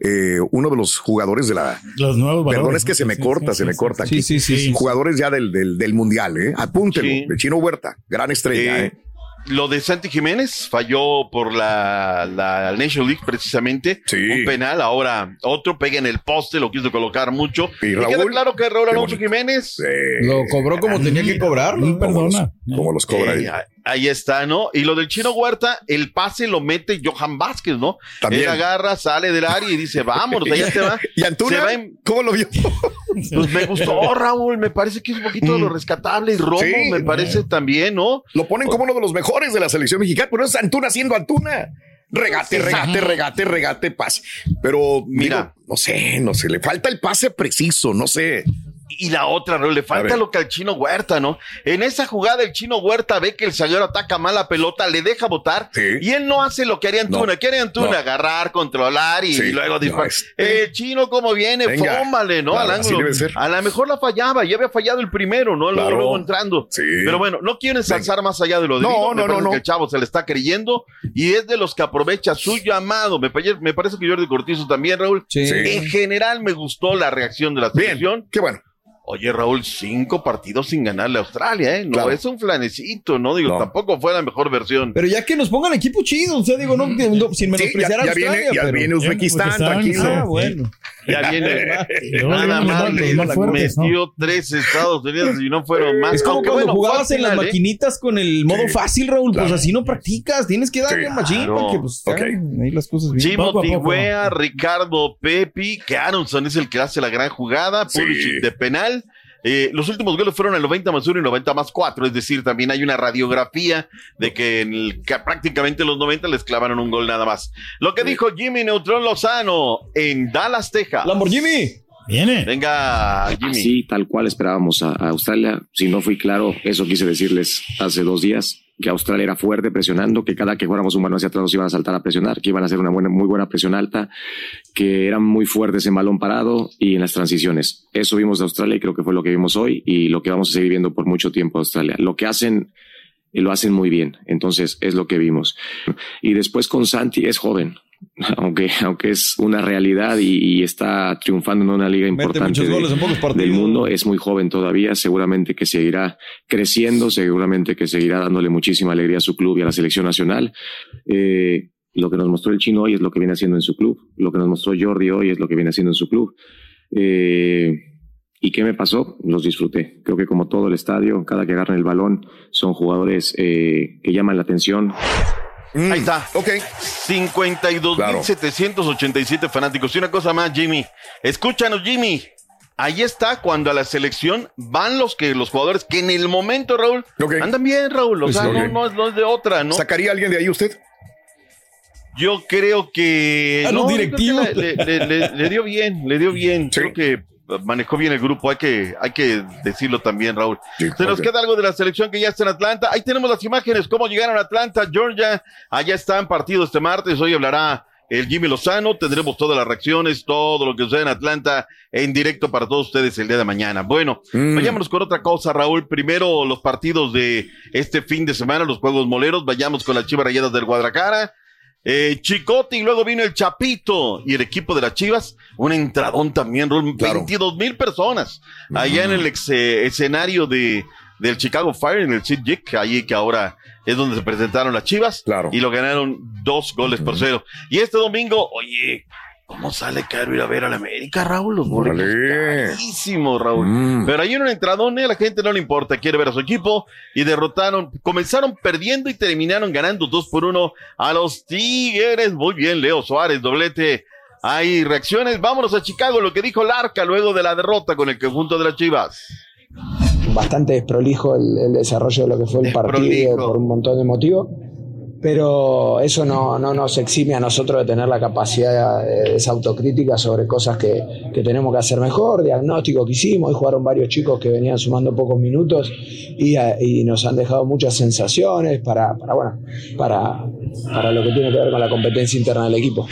eh, uno de los jugadores de la. Los nuevos valores. Perdón, es que ¿no? se me Sí, corta, sí, se sí, me sí, corta sí, aquí. sí, sí, sí. Jugadores ya del, del, del mundial, ¿eh? Apúntelo. Sí. El Chino Huerta, gran estrella, Eh, ¿eh? Lo de Santi Jiménez falló por la, la Nation League precisamente. Sí. Un penal, ahora otro pega en el poste, lo quiso colocar mucho. Y Y, Raúl, queda claro que Raúl Alonso. Jiménez. Lo cobró como tenía que cobrar. No perdona. Como los cobra eh, ahí. Ahí está, ¿no? Y lo del chino Huerta, el pase lo mete Johan Vázquez, ¿no? También. Él agarra, sale del área y dice, vámonos, allá te va. [LAUGHS] ¿Y Antuna? Se va en- ¿Cómo lo vio? [LAUGHS] Pues me gustó, Raúl, me parece que es un poquito de lo rescatable. Y Romo, Sí. me parece también, ¿no? Lo ponen como uno de los mejores de la selección mexicana, pero es Antuna siendo Antuna. regate, regate, regate, regate, pase. Pero mira, no sé, no sé, le falta el pase preciso, no sé. Y la otra, Raúl, le falta lo que al chino Huerta, ¿no? En esa jugada el chino Huerta ve que el zaguero ataca mal la pelota, le deja botar y él no hace lo que haría Antuna. ¿Qué haría Antuna? no. Agarrar, controlar y Sí. luego No, disparar. este- El chino, como viene, Venga. fómale, ¿no? Claro, Al ángulo. debe ser. A lo mejor la fallaba, ya había fallado el primero, ¿no? Luego, Claro. luego entrando. Pero bueno, no quiero ensalzar más allá de lo de No, no, no, no. que el chavo se le está creyendo y es de los que aprovecha su llamado. Me, me parece que Jordi Cortizo también, Raúl. Sí. En general me gustó la reacción de la selección. Qué bueno. Oye, Raúl, cinco partidos sin ganarle a Australia, ¿eh? No Claro. es un flanecito, ¿no? Digo, tampoco fue la mejor versión. Pero ya que nos pongan equipo chido, o sea, digo, no, sin menospreciar ya- a viene- Australia. ya pero- viene Uzbekistán, tranquilo. Ah, bueno. Ya viene. [LAUGHS] Nada más metió tres Estados Unidos y no fueron más. Es como Aunque cuando bueno, jugabas en las ¿eh? maquinitas con el modo fácil, Raúl. Pues así no practicas. Tienes que darle Sí, machín claro. para que pues hagan ahí las cosas bien. Chimo Tigüea, Ricardo Pepi, que Aronson es el que hace la gran jugada, Pulisic de penal. Eh, los últimos goles fueron el 90 más 1 y 90 más 4, es decir, también hay una radiografía de que, en el, que prácticamente en los 90 les clavaron un gol nada más. Lo que dijo Jimmy Neutrón Lozano en Dallas, Texas. Lamborghini. Viene. Venga, Jimmy. Sí, tal cual esperábamos a, a Australia. Si no fui claro, eso quise decirles hace dos días, que Australia era fuerte presionando, que cada que fuéramos un balón hacia atrás nos iban a saltar a presionar, que iban a hacer una buena, muy buena presión alta, que eran muy fuertes en balón parado y en las transiciones. Eso vimos de Australia y creo que fue lo que vimos hoy y lo que vamos a seguir viendo por mucho tiempo de Australia. Lo que hacen y lo hacen muy bien. Entonces es lo que vimos. Y después con Santi es joven, aunque, aunque es una realidad y, y está triunfando en una liga importante de- del mundo. Es muy joven todavía, seguramente que seguirá creciendo, seguramente que seguirá dándole muchísima alegría a su club y a la selección nacional. Eh, lo que nos mostró el chino hoy es lo que viene haciendo en su club. Lo que nos mostró Jordi hoy es lo que viene haciendo en su club. Eh, ¿Y qué me pasó? Los disfruté. Creo que como todo el estadio, cada que agarran el balón, son jugadores eh, que llaman la atención. Ahí está. Ok. 52.787 fanáticos. Y una cosa más, Jimmy. Escúchanos, Jimmy. Ahí está cuando a la selección van los que los jugadores que en el momento, Raúl, andan bien, Raúl. O Pues, sea, no, no es- no es de otra, ¿no? ¿Sacaría a alguien de ahí usted? Yo creo que. A los no, yo creo que directivos. Le, le- le- le dio bien, le dio bien. Creo que manejó bien el grupo, hay que, hay que decirlo también, Raúl. Se nos queda algo de la selección que ya está en Atlanta. Ahí tenemos las imágenes, cómo llegaron a Atlanta, Georgia. Allá están partidos este martes. Hoy hablará el Jimmy Lozano. Tendremos todas las reacciones, todo lo que sucede en Atlanta en directo para todos ustedes el día de mañana. Bueno, vayámonos con otra cosa, Raúl. Primero los partidos de este fin de semana, los Juegos Moleros. Vayamos con las Chivas Rayadas del Guadalajara. Eh, Chicote y luego vino el Chapito y el equipo de las Chivas, un entradón también, Raúl, 22 mil personas allá en el ex- eh, escenario de, del Chicago Fire, en el Sid ahí que ahora es donde se presentaron las Chivas y lo ganaron dos goles por cero. Y este domingo, oye, ¿cómo sale caro ir a ver a la América, Raúl? Los boletos Raúl. Mm. Pero ahí en un entradón, eh, a la gente no le importa, quiere ver a su equipo y derrotaron, comenzaron perdiendo y terminaron ganando dos por uno a los Tigres. Muy bien, Leo Suárez, doblete. Hay reacciones. Vámonos a Chicago, lo que dijo Larca luego de la derrota con el conjunto de las Chivas. bastante desprolijo el, el desarrollo de lo que fue el partido por un montón de motivos, pero eso no, no nos exime a nosotros de tener la capacidad de esa autocrítica sobre cosas que, que tenemos que hacer mejor, diagnóstico que hicimos, hoy jugaron varios chicos que venían sumando pocos minutos y, y nos han dejado muchas sensaciones para, para, bueno, para, para lo que tiene que ver con la competencia interna del equipo.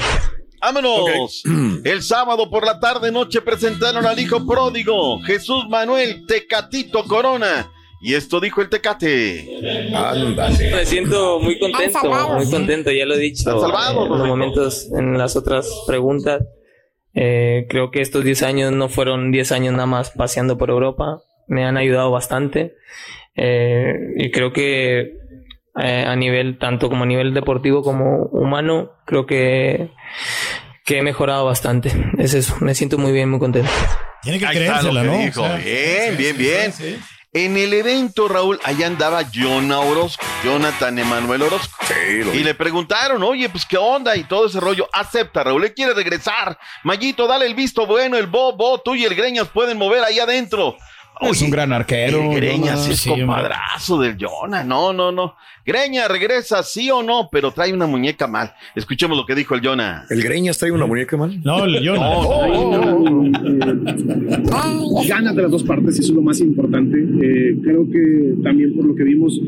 Vámonos. [CLEARS THROAT] El sábado por la tarde noche presentaron al hijo pródigo, Jesús Manuel Tecatito Corona. Y esto dijo el Tecate. Ándale. Me siento muy contento, muy contento, ya lo he dicho Están salvados, en los momentos, en las otras preguntas. Eh, creo que estos 10 años no fueron 10 años nada más paseando por Europa, me han ayudado bastante Eh, y creo que eh, a nivel, tanto como a nivel deportivo como humano, creo que, que he mejorado bastante. Es eso, me siento muy bien, muy contento. Tiene que Ahí está lo creérsela, que ¿no? dijo. O sea, bien, bien, bien. sí, sí. En el evento, Raúl, allá andaba Jonah Orozco, Jonathan Emanuel Orozco. y le preguntaron, oye, pues qué onda y todo ese rollo. Acepta, Raúl, él quiere regresar. Mayito, dale el visto bueno, el Bobo, tú y el Greñas pueden mover ahí adentro. Es un gran arquero. Greñas es compadrazo del Jonah. No, no, no. Greña regresa, sí o no, pero trae una muñeca mal. Escuchemos lo que dijo el Jonah. ¿El Greñas trae una muñeca mal? No, el Jonah. Ganas de las dos partes, eso es lo más importante. Eh, creo que también por lo que vimos,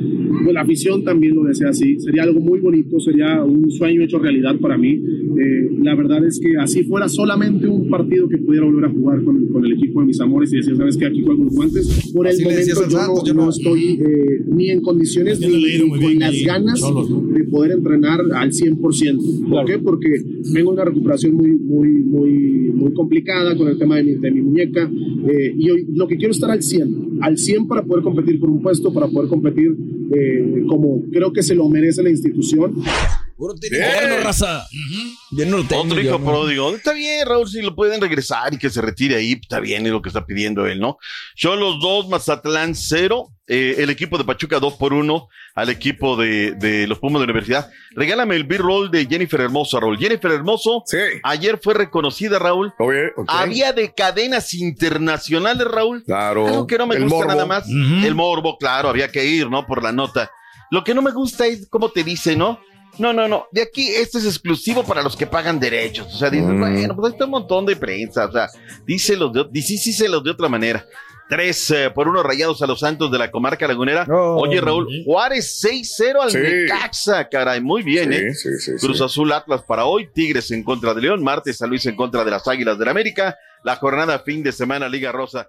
pues la afición también lo desea así. Sería algo muy bonito, sería un sueño hecho realidad para mí. Eh, la verdad es que así fuera solamente un partido que pudiera volver a jugar con, con el equipo de mis amores y decir, sabes que aquí juego los guantes. Por el momento yo, no, yo no, estoy eh, ni en condiciones ni, con las ganas de poder entrenar al 100%. ¿Por qué? Porque tengo una recuperación muy, muy, muy, muy complicada con el tema de mi, de mi muñeca eh, y hoy lo que quiero es estar al 100, al 100 para poder competir por un puesto, para poder competir eh, como creo que se lo merece la institución. Bueno, raza. Bien, no lo tengo, Otro hijo pródigo. Está bien, Raúl, si lo pueden regresar y que se retire ahí, está bien, es lo que está pidiendo él, ¿no? Son los dos, Mazatlán cero, eh, el equipo de Pachuca dos por uno al equipo de, de los Pumas de la Universidad. Regálame el B-roll de Jennifer Hermoso, Raúl. Jennifer Hermoso, ayer fue reconocida, Raúl. Había de cadenas internacionales, Raúl. Claro. Algo que no me El gusta morbo. nada más. El morbo, claro, había que ir, ¿no? Por la nota. Lo que no me gusta es cómo te dice, ¿no? No, no, no. De aquí, este es exclusivo para los que pagan derechos. O sea, dices, Mm. bueno, pues ahí está un montón de prensa. O sea, díselos de, sí, de otra manera. Tres eh, por uno rayados a los Santos de la comarca lagunera. Oye, Raúl, Juárez 6-0 al Sí. Necaxa, caray. Muy bien, Sí, ¿eh? sí, sí, Cruz sí. Azul Atlas para hoy, Tigres en contra de León, martes San Luis en contra de las Águilas del América, la jornada fin de semana Liga Rosa.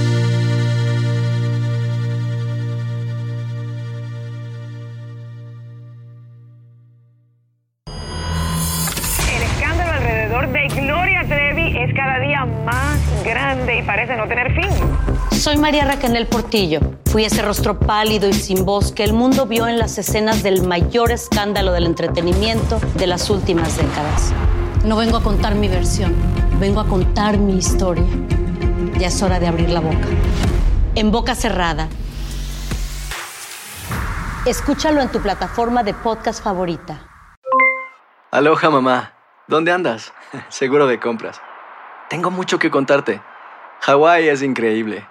Soy María Raquel Portillo. Fui ese rostro pálido y sin voz que el mundo vio en las escenas del mayor escándalo del entretenimiento de las últimas décadas. No vengo a contar mi versión, vengo a contar mi historia. Ya es hora de abrir la boca. En boca cerrada. Escúchalo en tu plataforma de podcast favorita. Aloha mamá, ¿dónde andas? [LAUGHS] Seguro de compras. Tengo mucho que contarte. Hawái es increíble.